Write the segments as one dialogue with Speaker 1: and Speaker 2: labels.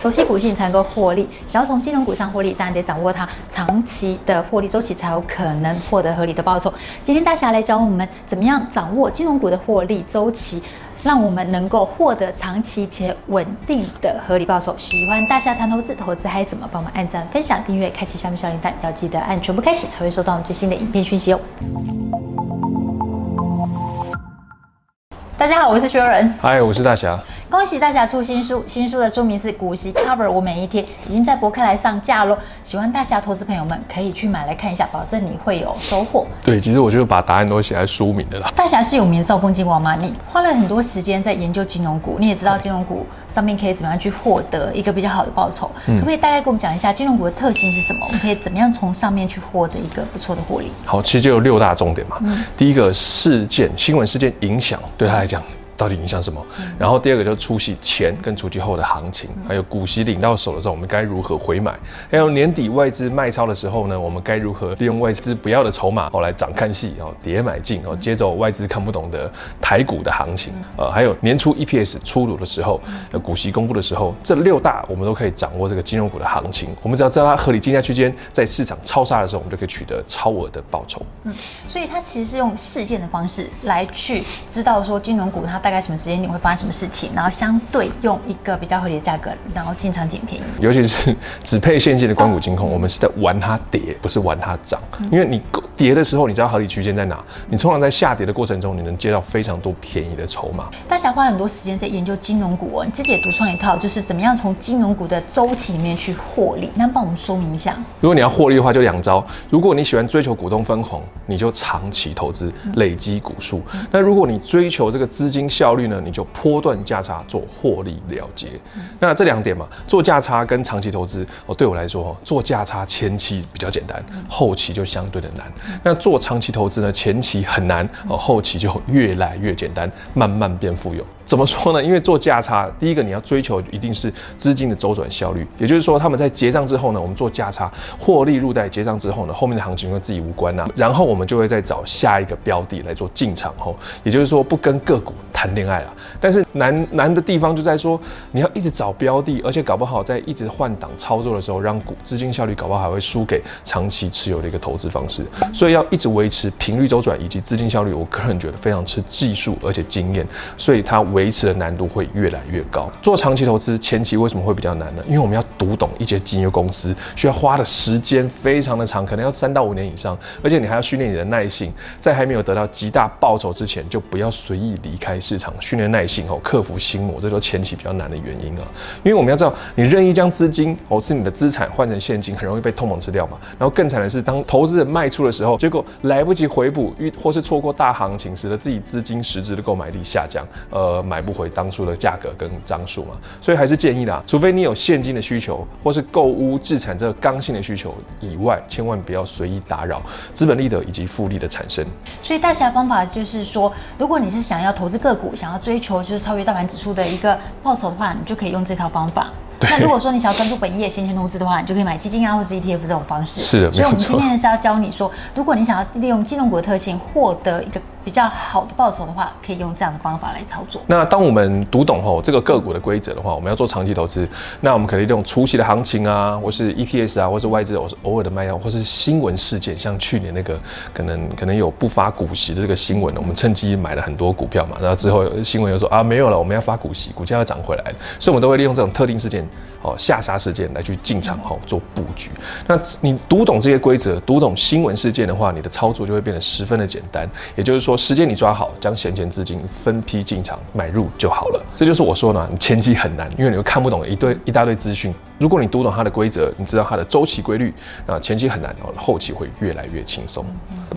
Speaker 1: 熟悉股性才能够获利。想要从金融股上获利，当然得掌握它长期的获利周期，才有可能获得合理的报酬。今天大侠来教我们怎么样掌握金融股的获利周期，让我们能够获得长期且稳定的合理报酬。喜欢大侠谈投资，投资嗨什么？帮我们按赞、分享、订阅、开启下面小铃铛，要记得按全部开启，才会收到最新的影片讯息哦。大家好，我是薛仁。
Speaker 2: 嗨，我是大侠。
Speaker 1: 恭喜大侠出新书，新书的书名是《股息 Cover 我每一天》，已经在博客来上架喽。喜欢大侠投资朋友们可以去买来看一下，保证你会有收获。
Speaker 2: 对，其实我就把答案都写在书名的啦。
Speaker 1: 大侠是有名的兆丰金王吗？你花了很多时间在研究金融股，你也知道金融股上面可以怎么样去获得一个比较好的报酬。嗯、可不可以大概跟我们讲一下金融股的特性是什么？我们可以怎么样从上面去获得一个不错的获利？
Speaker 2: 好，其实就有六大重点嘛。嗯、第一个事件，新闻事件影响对他来讲。到底影响什么？然后第二个就是除息前跟出息后的行情，还有股息领到手的时候，我们该如何回买？还有年底外资卖超的时候呢，我们该如何利用外资不要的筹码哦来涨看戏哦，跌买进哦，接走外资看不懂的台股的行情。呃，还有年初 EPS 出炉的时候，股息公布的时候，这六大我们都可以掌握这个金融股的行情。我们只要知道它合理竞价区间，在市场超杀的时候，我们就可以取得超额的报酬。
Speaker 1: 嗯，所以它其实是用事件的方式来去知道说金融股它大。大概什么时间你会发生什么事情，然后相对用一个比较合理的价格，然后进场捡便宜。
Speaker 2: 尤其是只配现金的关谷金控，我们是在玩它跌，不是玩它涨。因为你跌的时候，你知道合理区间在哪？你通常在下跌的过程中，你能接到非常多便宜的筹码。
Speaker 1: 大侠花了很多时间在研究金融股哦，你自己也独创一套，就是怎么样从金融股的周期里面去获利。那帮我们说明一下。
Speaker 2: 如果你要获利的话，就两招。如果你喜欢追求股东分红，你就长期投资，累积股数。那如果你追求这个资金，效率呢，你就波段价差做获利了结。那这两点嘛，做价差跟长期投资哦，对我来说，做价差前期比较简单，后期就相对的难。那做长期投资呢，前期很难哦，后期就越来越简单，慢慢变富有。怎么说呢？因为做价差，第一个你要追求一定是资金的周转效率，也就是说，他们在结账之后呢，我们做价差获利入袋，结账之后呢，后面的行情跟自己无关呐、然后我们就会再找下一个标的来做进场后，也就是说不跟个股谈恋爱啊。但是难难的地方就在说，你要一直找标的，而且搞不好在一直换挡操作的时候，让股资金效率搞不好还会输给长期持有的一个投资方式。所以要一直维持频率周转以及资金效率，我个人觉得非常吃技术而且经验，所以它维。维持的难度会越来越高。做长期投资前期为什么会比较难呢？因为我们要读懂一些金融公司，需要花的时间非常的长，可能要三到五年以上，而且你还要训练你的耐性，在还没有得到极大报酬之前，就不要随意离开市场，训练耐性哦，克服心魔，这都前期比较难的原因啊。因为我们要知道，你任意将资金哦，是你的资产换成现金，很容易被通膨吃掉嘛。然后更惨的是，当投资人卖出的时候，结果来不及回补，或是错过大行情，使得自己资金实质的购买力下降，呃。买不回当初的价格跟张数嘛，所以还是建议啦，除非你有现金的需求，或是购屋置产这个刚性的需求以外，千万不要随意打扰资本利得以及复利的产生。
Speaker 1: 所以大侠的方法就是说，如果你是想要投资个股，想要追求就是超越大盘指数的一个报酬的话，你就可以用这套方法。那如果说你想要专注本业、闲钱投资的话，你就可以买基金啊，或是 ETF 这种方式。
Speaker 2: 是的，
Speaker 1: 所以我们今天是要教你说，如果你想要利用金融股的特性获得一个比较好的报酬的话，可以用这样的方法来操作。
Speaker 2: 那当我们读懂后这个个股的规则的话，我们要做长期投资，那我们可以利用除息的行情啊，或是 EPS 啊，或是外资偶偶尔的卖压，或是新闻事件，像去年那个可能可能有不发股息的这个新闻，我们趁机买了很多股票嘛，然后之后新闻又说啊没有了，我们要发股息，股价要涨回来，所以我们都会利用这种特定事件哦下杀事件来去进场后做布局。那你读懂这些规则，读懂新闻事件的话，你的操作就会变得十分的简单，也就是说。说时间你抓好，将闲钱资金分批进场买入就好了。这就是我说呢，你前期很难，因为你会看不懂一堆一大堆资讯。如果你读懂它的规则，你知道它的周期规律，那前期很难，然后期会越来越轻松。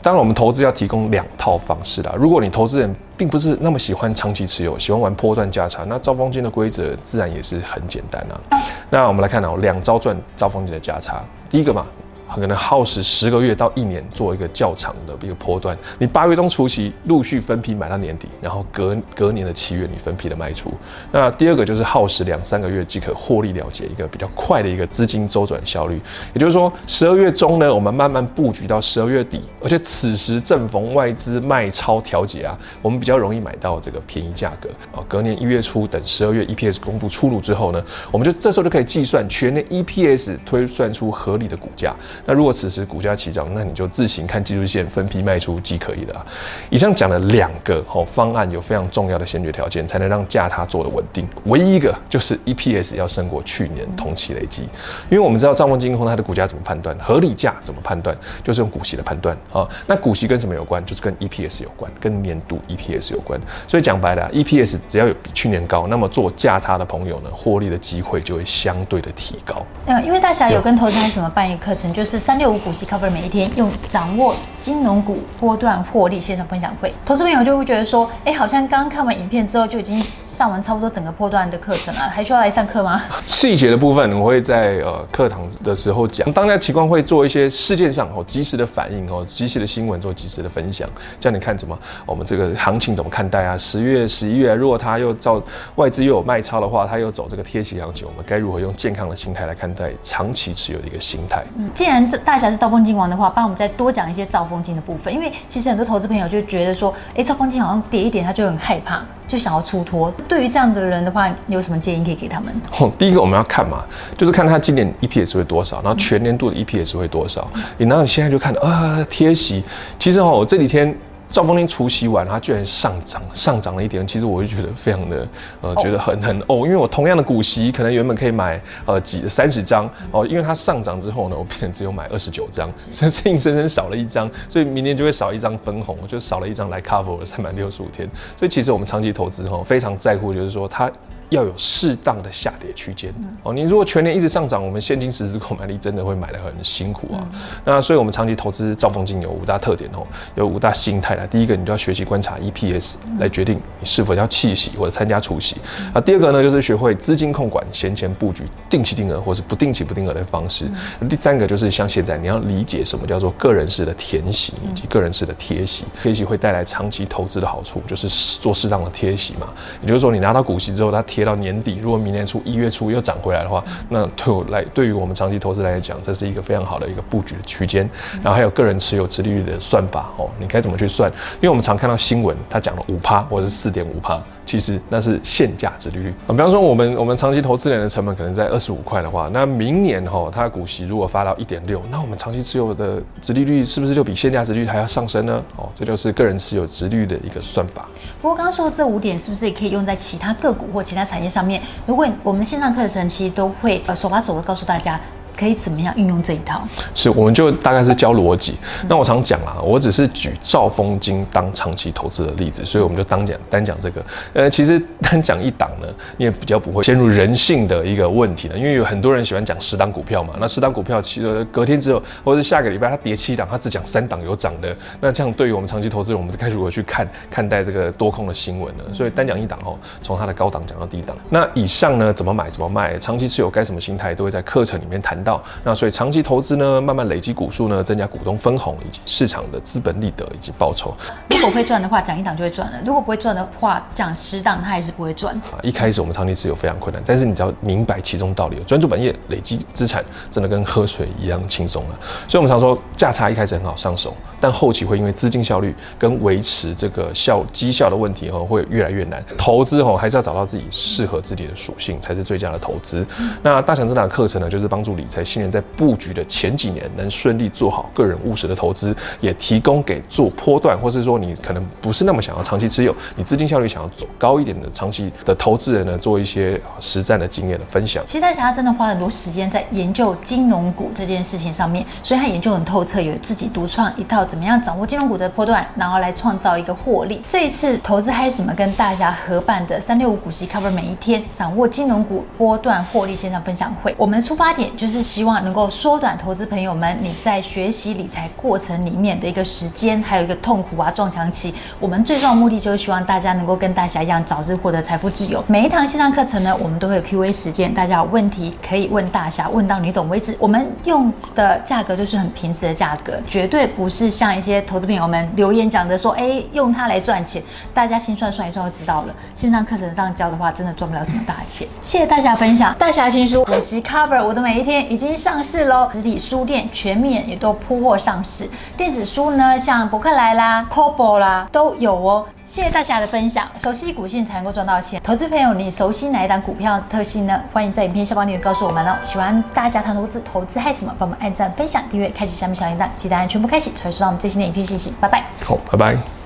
Speaker 2: 当然，我们投资要提供两套方式啦。如果你投资人并不是那么喜欢长期持有，喜欢玩波段价差，那招风金的规则自然也是很简单啊。那我们来看哦，两招赚招风金的价差。第一个嘛。很可能耗时十个月到一年做一个较长的一个波段。你八月中除息，陆续分批买到年底，然后隔隔年的七月你分批的卖出。那第二个就是耗时两三个月即可获利了结，一个比较快的一个资金周转效率。也就是说，十二月中呢，我们慢慢布局到十二月底，而且此时正逢外资卖超调节啊，我们比较容易买到这个便宜价格啊。隔年一月初等十二月 EPS 公布出炉之后呢，我们就这时候就可以计算全年 EPS 推算出合理的股价。那如果此时股价起涨，那你就自行看技术线分批卖出即可以了。以上讲了两个哦方案，有非常重要的先决条件，才能让价差做得稳定。唯一一个就是 EPS 要胜过去年同期累积，因为我们知道兆丰金控它的股价怎么判断，合理价怎么判断，就是用股息的判断啊。那股息跟什么有关？就是跟 EPS 有关，跟年度 EPS 有关。所以讲白了，EPS 只要有比去年高，那么做价差的朋友呢，获利的机会就会相对的提高。
Speaker 1: 嗯，因为大侠有跟投资人什么办一个课程，就就是三六五股息 cover 每一天用掌握金融股波段获利线上分享会，投资朋友就会觉得说，哎、好像刚看完影片之后就已经。上完差不多整个波段的课程啊，还需要来上课吗？
Speaker 2: 细节的部分我会在呃课堂的时候讲。当家情况会做一些事件上哦及时的反应哦，及时的新闻做及时的分享，叫你看怎么我们这个行情怎么看待啊？十月、十一月，如果它又照外资又有卖超的话，它又走这个贴息行情，我们该如何用健康的心态来看待长期持有的一个心态？
Speaker 1: 嗯，既然这大侠是兆丰金王的话，帮我们再多讲一些兆丰金的部分，因为其实很多投资朋友就觉得说，哎、欸，兆丰金好像跌一点他就很害怕。就想要出脱，对于这样的人的话，你有什么建议可以给他们？
Speaker 2: 哦，第一个我们要看嘛，就是看他今年 EPS 会多少，然后全年度的 EPS 会多少。你然后现在就看啊，贴息，其实哦，我这几天。兆丰金除夕完，它居然上涨，上涨了一点。其实我就觉得非常的，呃，觉得很很哦，因为我同样的股息，可能原本可以买呃几三十张哦，因为它上涨之后呢，我变成只有买二十九张，所以硬生生少了一张，所以明年就会少一张分红，就少了一张来 cover 三百六十五天。所以其实我们长期投资哈，非常在乎，就是说它。要有适当的下跌区间哦。你如果全年一直上涨，我们现金实质购买力真的会买得很辛苦啊。那所以我们长期投资兆丰金有五大特点哦，有五大心态啦。第一个，你就要学习观察 EPS 来决定你是否要弃息或者参加除息啊。第二个呢，就是学会资金控管、闲钱布局、定期定额或是不定期不定额的方式。第三个就是像现在，你要理解什么叫做个人式的填息以及个人式的贴息。贴息会带来长期投资的好处，就是做适当的贴息嘛。也就是说，你拿到股息之后，它贴。到年底，如果明年初一月初又涨回来的话，那对我来，对于我们长期投资来讲，这是一个非常好的一个布局的区间。然后还有个人持有殖利率的算法哦，你该怎么去算？因为我们常看到新闻，它讲了五趴或者是四点五趴。其实那是现价殖利率啊，比方说我们我们长期投资人的成本可能在二十五块的话，那明年哈它的股息如果发到一点六，那我们长期持有的殖利率是不是就比现价殖利率还要上升呢？哦，这就是个人持有殖利率的一个算法。
Speaker 1: 不过刚刚说的这五点是不是也可以用在其他个股或其他产业上面？如果我们线上课程其实都会呃手把手的告诉大家。可以怎么样运用这一套？
Speaker 2: 是，我们就大概是教逻辑。那我常讲啊，我只是举兆丰金当长期投资的例子，所以我们就当讲单讲这个。呃，其实 单讲一档呢，你也比较不会陷入人性的一个问题呢，因为有很多人喜欢讲十档股票嘛。那十档股票其实隔天之后，或者是下个礼拜它跌七档，它只讲三档有涨的。那这样对于我们长期投资人，我们该如何去看看待这个多空的新闻呢？所以单讲一档哦，从它的高档讲到低档。那以上呢，怎么买怎么卖，长期持有该什么心态，都会在课程里面谈。到那，所以长期投资呢，慢慢累积股数呢，增加股东分红以及市场的资本利得以及报酬。
Speaker 1: 如果会赚的话，涨一档就会赚了；如果不会赚的话，讲十档它还是不会赚。啊，
Speaker 2: 一开始我们长期持有非常困难，但是你只要明白其中道理，专注本业，累积资产，真的跟喝水一样轻松了。所以我们常说价差一开始很好上手，但后期会因为资金效率跟维持这个效绩效的问题哦，会越来越难。投资哦，还是要找到自己适合自己的属性才是最佳的投资。那大强这档课程呢，就是帮助理财新人在布局的前几年能顺利做好个人务实的投资，也提供给做波段，或是说你可能不是那么想要长期持有，你资金效率想要走高一点的长期的投资人呢，做一些实战的经验的分享。
Speaker 1: 其实大侠真的花了很多时间在研究金融股这件事情上面，所以他研究很透彻，有自己独创一套怎么样掌握金融股的波段，然后来创造一个获利。这一次投资嗨什么跟大侠合办的三六五股息 Cover 每一天掌握金融股波段获利线上分享会，我们的出发点就是。希望能够缩短投资朋友们你在学习理财过程里面的一个时间，还有一个痛苦啊撞墙期。我们最重要的目的就是希望大家能够跟大侠一样，早日获得财富自由。每一堂线上课程呢，我们都会有 Q&A 时间，大家有问题可以问大侠，问到你懂为止。我们用的价格就是很平时的价格，绝对不是像一些投资朋友们留言讲的说，哎，用它来赚钱。大家心算算一算就知道了。线上课程上教的话，真的赚不了什么大钱。谢谢大侠分享，大侠新书补习 Cover 我的每一天已经上市喽，实体书店全面也都铺货上市，电子书呢，像博客来啦、Kobo 啦都有哦。谢谢大家的分享，熟悉股性才能够赚到钱。投资朋友，你熟悉哪一档股票的特性呢？欢迎在影片下方留言告诉我们哦。喜欢大侠谈投资，投资害什么？帮我们按赞、分享、订阅、开启下面小铃铛，记得按全部开启才会收到我们最新的影片信息。拜拜。
Speaker 2: 好，拜拜。